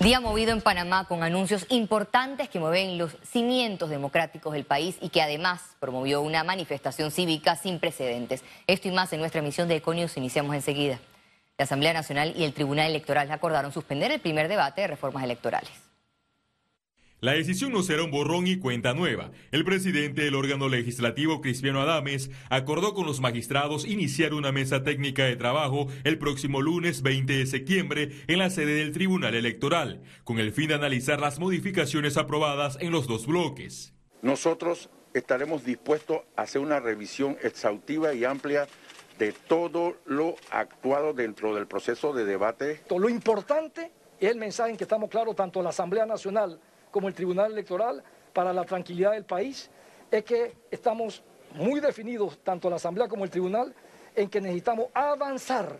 Día movido en Panamá con anuncios importantes que mueven los cimientos democráticos del país y que además promovió una manifestación cívica sin precedentes. Esto y más en nuestra emisión de Econius iniciamos enseguida. La Asamblea Nacional y el Tribunal Electoral acordaron suspender el primer debate de reformas electorales. La decisión no será un borrón y cuenta nueva. El presidente del órgano legislativo, Cristiano Adames, acordó con los magistrados iniciar una mesa técnica de trabajo el próximo lunes 20 de septiembre en la sede del Tribunal Electoral, con el fin de analizar las modificaciones aprobadas en los dos bloques. Nosotros estaremos dispuestos a hacer una revisión exhaustiva y amplia de todo lo actuado dentro del proceso de debate. Lo importante es el mensaje en que estamos claros, tanto la Asamblea Nacional como el Tribunal Electoral, para la tranquilidad del país, es que estamos muy definidos, tanto la Asamblea como el Tribunal, en que necesitamos avanzar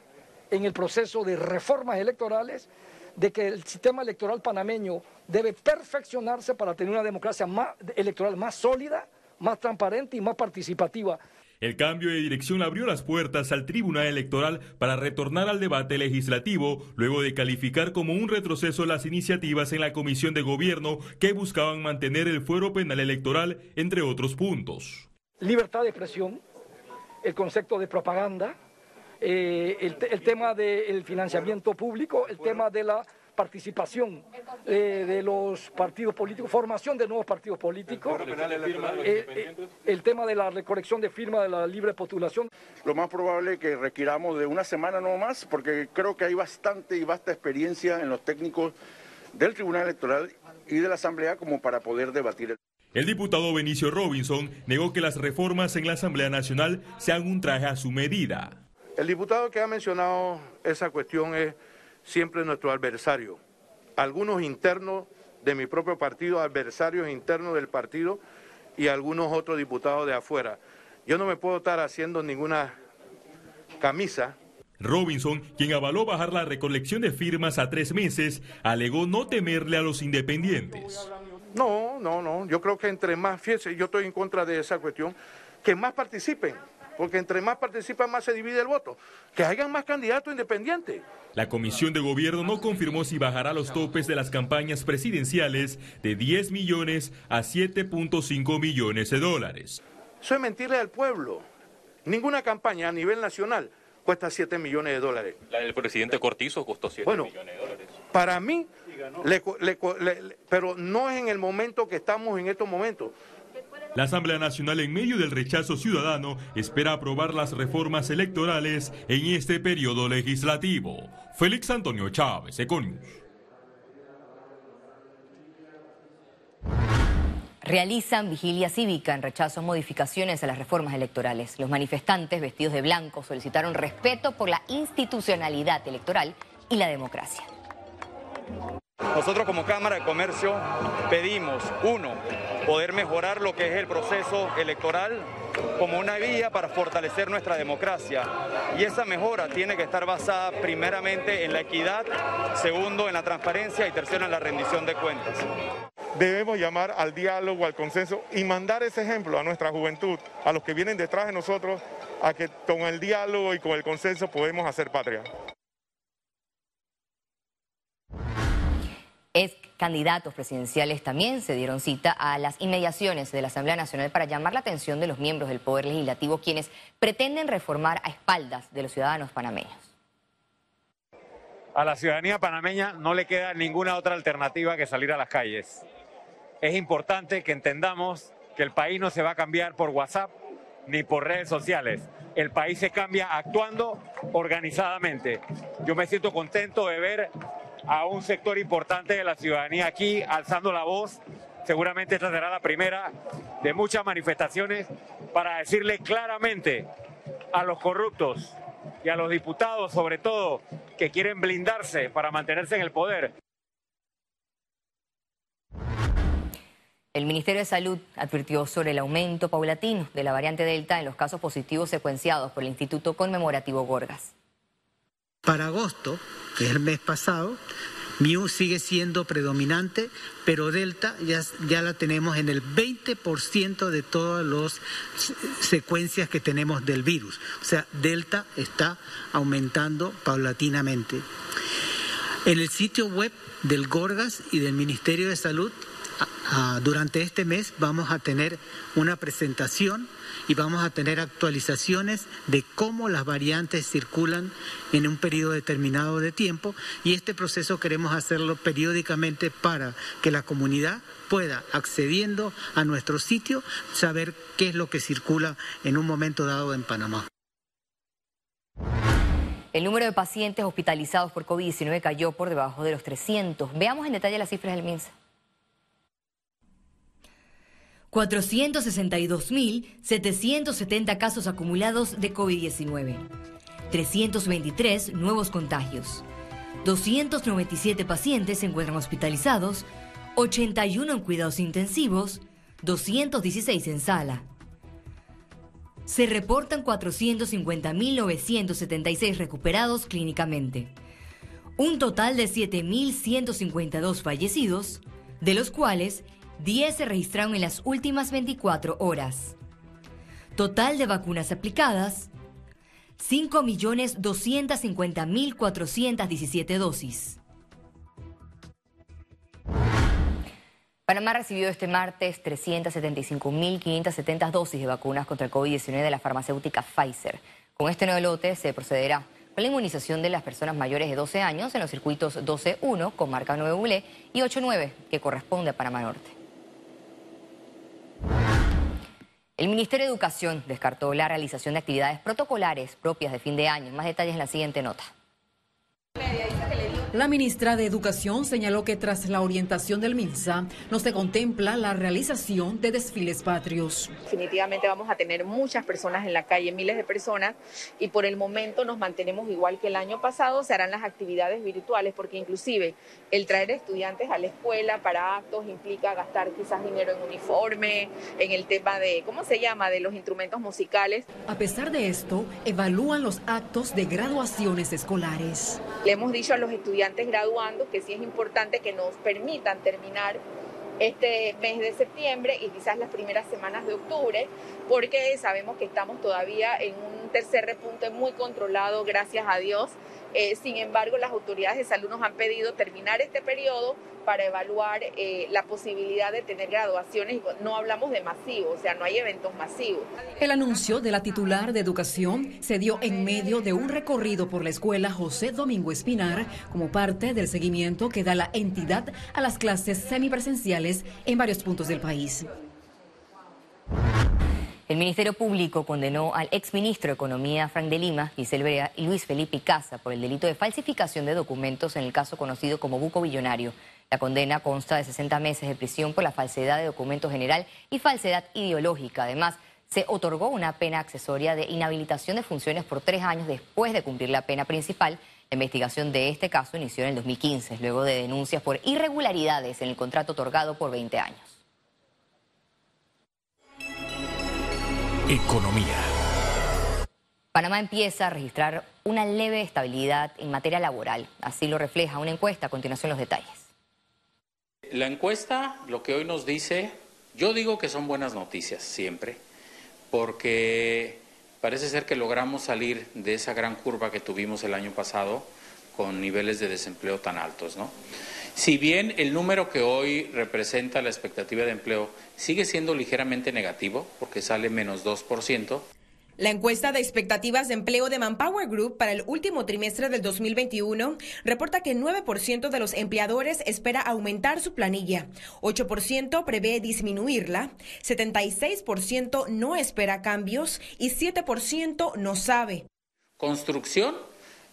en el proceso de reformas electorales, de que el sistema electoral panameño debe perfeccionarse para tener una democracia más, electoral más sólida, más transparente y más participativa. El cambio de dirección abrió las puertas al Tribunal Electoral para retornar al debate legislativo, luego de calificar como un retroceso las iniciativas en la Comisión de Gobierno que buscaban mantener el fuero penal electoral, entre otros puntos. Libertad de expresión, el concepto de propaganda, eh, el, tema del financiamiento público, el tema de la participación eh, de los partidos políticos, formación de nuevos partidos políticos, eh, eh, el tema de la recolección de firmas de la libre postulación. Lo más probable es que requiramos de una semana no más, porque creo que hay bastante y vasta experiencia en los técnicos del Tribunal Electoral y de la Asamblea como para poder debatir. El diputado Benicio Robinson negó que las reformas en la Asamblea Nacional sean un traje a su medida. El diputado que ha mencionado esa cuestión es siempre nuestro adversario. Algunos internos de mi propio partido, adversarios internos del partido y algunos otros diputados de afuera. Yo no me puedo estar haciendo ninguna camisa. Robinson, quien avaló bajar la recolección de firmas a tres meses, alegó no temerle a los independientes. No, no, no. Yo creo que entre más, fíjense, yo estoy en contra de esa cuestión, que más participen porque entre más participan más se divide el voto. Que hayan más candidatos independientes. La Comisión de Gobierno no confirmó si bajará los topes de las campañas presidenciales de 10 millones a 7.5 millones de dólares. Eso es mentirle al pueblo. Ninguna campaña a nivel nacional cuesta 7 millones de dólares. La del presidente Cortizo costó 7 millones de dólares. Para mí, pero no es en el momento que estamos en estos momentos. La Asamblea Nacional, en medio del rechazo ciudadano, espera aprobar las reformas electorales en este periodo legislativo. Félix Antonio Chávez, Econius. Realizan vigilia cívica en rechazo a modificaciones a las reformas electorales. Los manifestantes, vestidos de blanco, solicitaron respeto por la institucionalidad electoral y la democracia. Nosotros como Cámara de Comercio pedimos, uno, poder mejorar lo que es el proceso electoral como una vía para fortalecer nuestra democracia. Y esa mejora tiene que estar basada primeramente en la equidad, segundo en la transparencia y tercero en la rendición de cuentas. Debemos llamar al diálogo, al consenso y mandar ese ejemplo a nuestra juventud, a los que vienen detrás de nosotros, a que con el diálogo y con el consenso podemos hacer patria. Es candidatos presidenciales también se dieron cita a las inmediaciones de la Asamblea Nacional para llamar la atención de los miembros del Poder Legislativo quienes pretenden reformar a espaldas de los ciudadanos panameños. A la ciudadanía panameña no le queda ninguna otra alternativa que salir a las calles. Es importante que entendamos que el país no se va a cambiar por WhatsApp ni por redes sociales. El país se cambia actuando organizadamente. Yo me siento contento de ver a un sector importante de la ciudadanía aquí alzando la voz. Seguramente esta será la primera de muchas manifestaciones para decirle claramente a los corruptos y a los diputados, sobre todo, que quieren blindarse para mantenerse en el poder. El Ministerio de Salud advirtió sobre el aumento paulatino de la variante Delta en los casos positivos secuenciados por el Instituto Conmemorativo Gorgas. Para agosto, que es el mes pasado, Mu sigue siendo predominante, pero Delta ya, ya la tenemos en el 20% de todas las secuencias que tenemos del virus. O sea, Delta está aumentando paulatinamente. En el sitio web del Gorgas y del Ministerio de Salud, durante este mes vamos a tener una presentación y vamos a tener actualizaciones de cómo las variantes circulan en un periodo determinado de tiempo y este proceso queremos hacerlo periódicamente para que la comunidad pueda, accediendo a nuestro sitio, saber qué es lo que circula en un momento dado en Panamá. El número de pacientes hospitalizados por COVID-19 cayó por debajo de los 300. Veamos en detalle las cifras del MINSA. 462.770 casos acumulados de COVID-19, 323 nuevos contagios, 297 pacientes se encuentran hospitalizados, 81 en cuidados intensivos, 216 en sala. Se reportan 450.976 recuperados clínicamente. Un total de 7.152 fallecidos, de los cuales 10 se registraron en las últimas 24 horas. Total de vacunas aplicadas, 5.250.417 dosis. Panamá recibió este martes 375.570 dosis de vacunas contra el COVID-19 de la farmacéutica Pfizer. Con este nuevo lote se procederá con la inmunización de las personas mayores de 12 años en los circuitos 12.1 con marca 9 ULE y 8.9 que corresponde a Panamá Norte. El Ministerio de Educación descartó la realización de actividades protocolares propias de fin de año. Más detalles en la siguiente nota. La ministra de Educación señaló que tras la orientación del MINSA no se contempla la realización de desfiles patrios. Definitivamente vamos a tener muchas personas en la calle, miles de personas, y por el momento nos mantenemos igual que el año pasado, se harán las actividades virtuales, porque inclusive el traer estudiantes a la escuela para actos implica gastar quizás dinero en uniforme, en el tema de, ¿cómo se llama?, de los instrumentos musicales. A pesar de esto, evalúan los actos de graduaciones escolares. Le hemos dicho a los estudiantes estudiantes graduando, que sí es importante que nos permitan terminar este mes de septiembre y quizás las primeras semanas de octubre, porque sabemos que estamos todavía en un tercer repunte muy controlado, gracias a Dios. Eh, sin embargo, las autoridades de salud nos han pedido terminar este periodo para evaluar eh, la posibilidad de tener graduaciones. No hablamos de masivo, o sea, no hay eventos masivos. El anuncio de la titular de educación se dio en medio de un recorrido por la escuela José Domingo Espinar como parte del seguimiento que da la entidad a las clases semipresenciales en varios puntos del país. El Ministerio Público condenó al exministro de Economía Frank de Lima, Giselle Brea y Luis Felipe Casa por el delito de falsificación de documentos en el caso conocido como Buco Billonario. La condena consta de 60 meses de prisión por la falsedad de documento general y falsedad ideológica. Además, se otorgó una pena accesoria de inhabilitación de funciones por tres años después de cumplir la pena principal. La investigación de este caso inició en el 2015, luego de denuncias por irregularidades en el contrato otorgado por 20 años. Economía. Panamá empieza a registrar una leve estabilidad en materia laboral. Así lo refleja una encuesta. A continuación los detalles. La encuesta lo que hoy nos dice, yo digo que son buenas noticias siempre, porque parece ser que logramos salir de esa gran curva que tuvimos el año pasado con niveles de desempleo tan altos, ¿no? Si bien el número que hoy representa la expectativa de empleo sigue siendo ligeramente negativo, porque sale menos 2%, la encuesta de expectativas de empleo de Manpower Group para el último trimestre del 2021 reporta que 9% de los empleadores espera aumentar su planilla, 8% prevé disminuirla, 76% no espera cambios y 7% no sabe. Construcción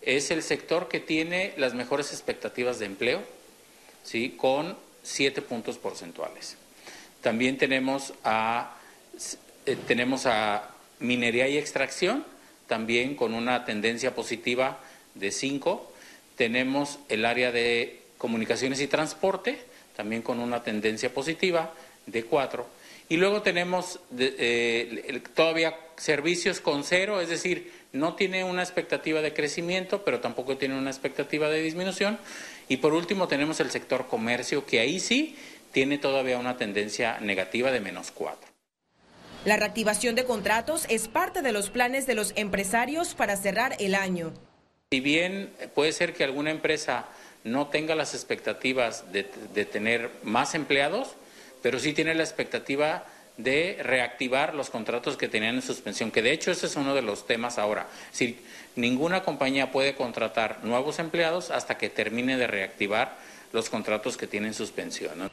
es el sector que tiene las mejores expectativas de empleo ¿sí? con siete puntos porcentuales. También tenemos a, eh, tenemos a minería y extracción, también con una tendencia positiva de 5. Tenemos el área de comunicaciones y transporte, también con una tendencia positiva de 4. Y luego tenemos eh, todavía servicios con cero, es decir, no tiene una expectativa de crecimiento, pero tampoco tiene una expectativa de disminución. Y por último tenemos el sector comercio, que ahí sí tiene todavía una tendencia negativa de menos cuatro. La reactivación de contratos es parte de los planes de los empresarios para cerrar el año. Si bien puede ser que alguna empresa no tenga las expectativas de, de tener más empleados, pero sí tiene la expectativa de reactivar los contratos que tenían en suspensión, que de hecho ese es uno de los temas ahora. Si ninguna compañía puede contratar nuevos empleados hasta que termine de reactivar los contratos que tienen suspensión.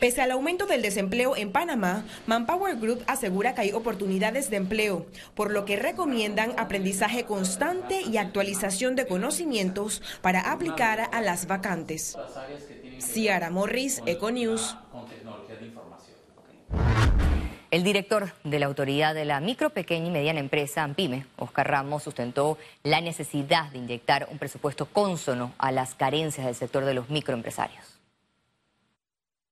Pese al aumento del desempleo en Panamá, Manpower Group asegura que hay oportunidades de empleo, por lo que recomiendan aprendizaje constante y actualización de conocimientos para aplicar a las vacantes. Ciara Morris, Econews. El director de la Autoridad de la Micro, Pequeña y Mediana Empresa, AMPIME, Oscar Ramos, sustentó la necesidad de inyectar un presupuesto cónsono a las carencias del sector de los microempresarios.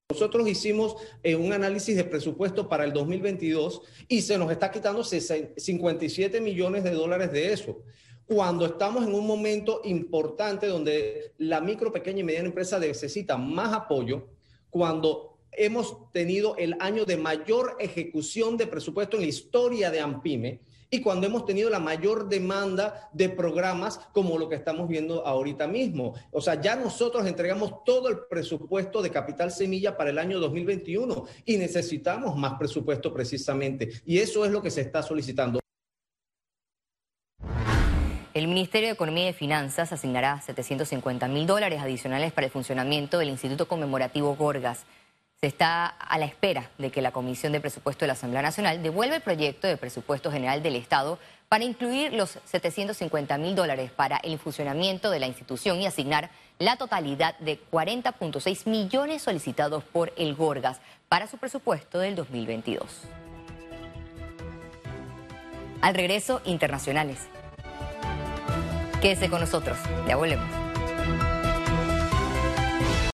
Nosotros hicimos eh, un análisis de presupuesto para el 2022 y se nos está quitando 57 millones de dólares de eso cuando estamos en un momento importante donde la micro, pequeña y mediana empresa necesita más apoyo, cuando hemos tenido el año de mayor ejecución de presupuesto en la historia de AMPIME y cuando hemos tenido la mayor demanda de programas como lo que estamos viendo ahorita mismo. O sea, ya nosotros entregamos todo el presupuesto de Capital Semilla para el año 2021 y necesitamos más presupuesto precisamente. Y eso es lo que se está solicitando. El Ministerio de Economía y Finanzas asignará 750 mil dólares adicionales para el funcionamiento del Instituto Conmemorativo Gorgas. Se está a la espera de que la Comisión de Presupuesto de la Asamblea Nacional devuelva el proyecto de presupuesto general del Estado para incluir los 750 mil dólares para el funcionamiento de la institución y asignar la totalidad de 40.6 millones solicitados por el Gorgas para su presupuesto del 2022. Al regreso, internacionales. Quédese con nosotros, ya volvemos.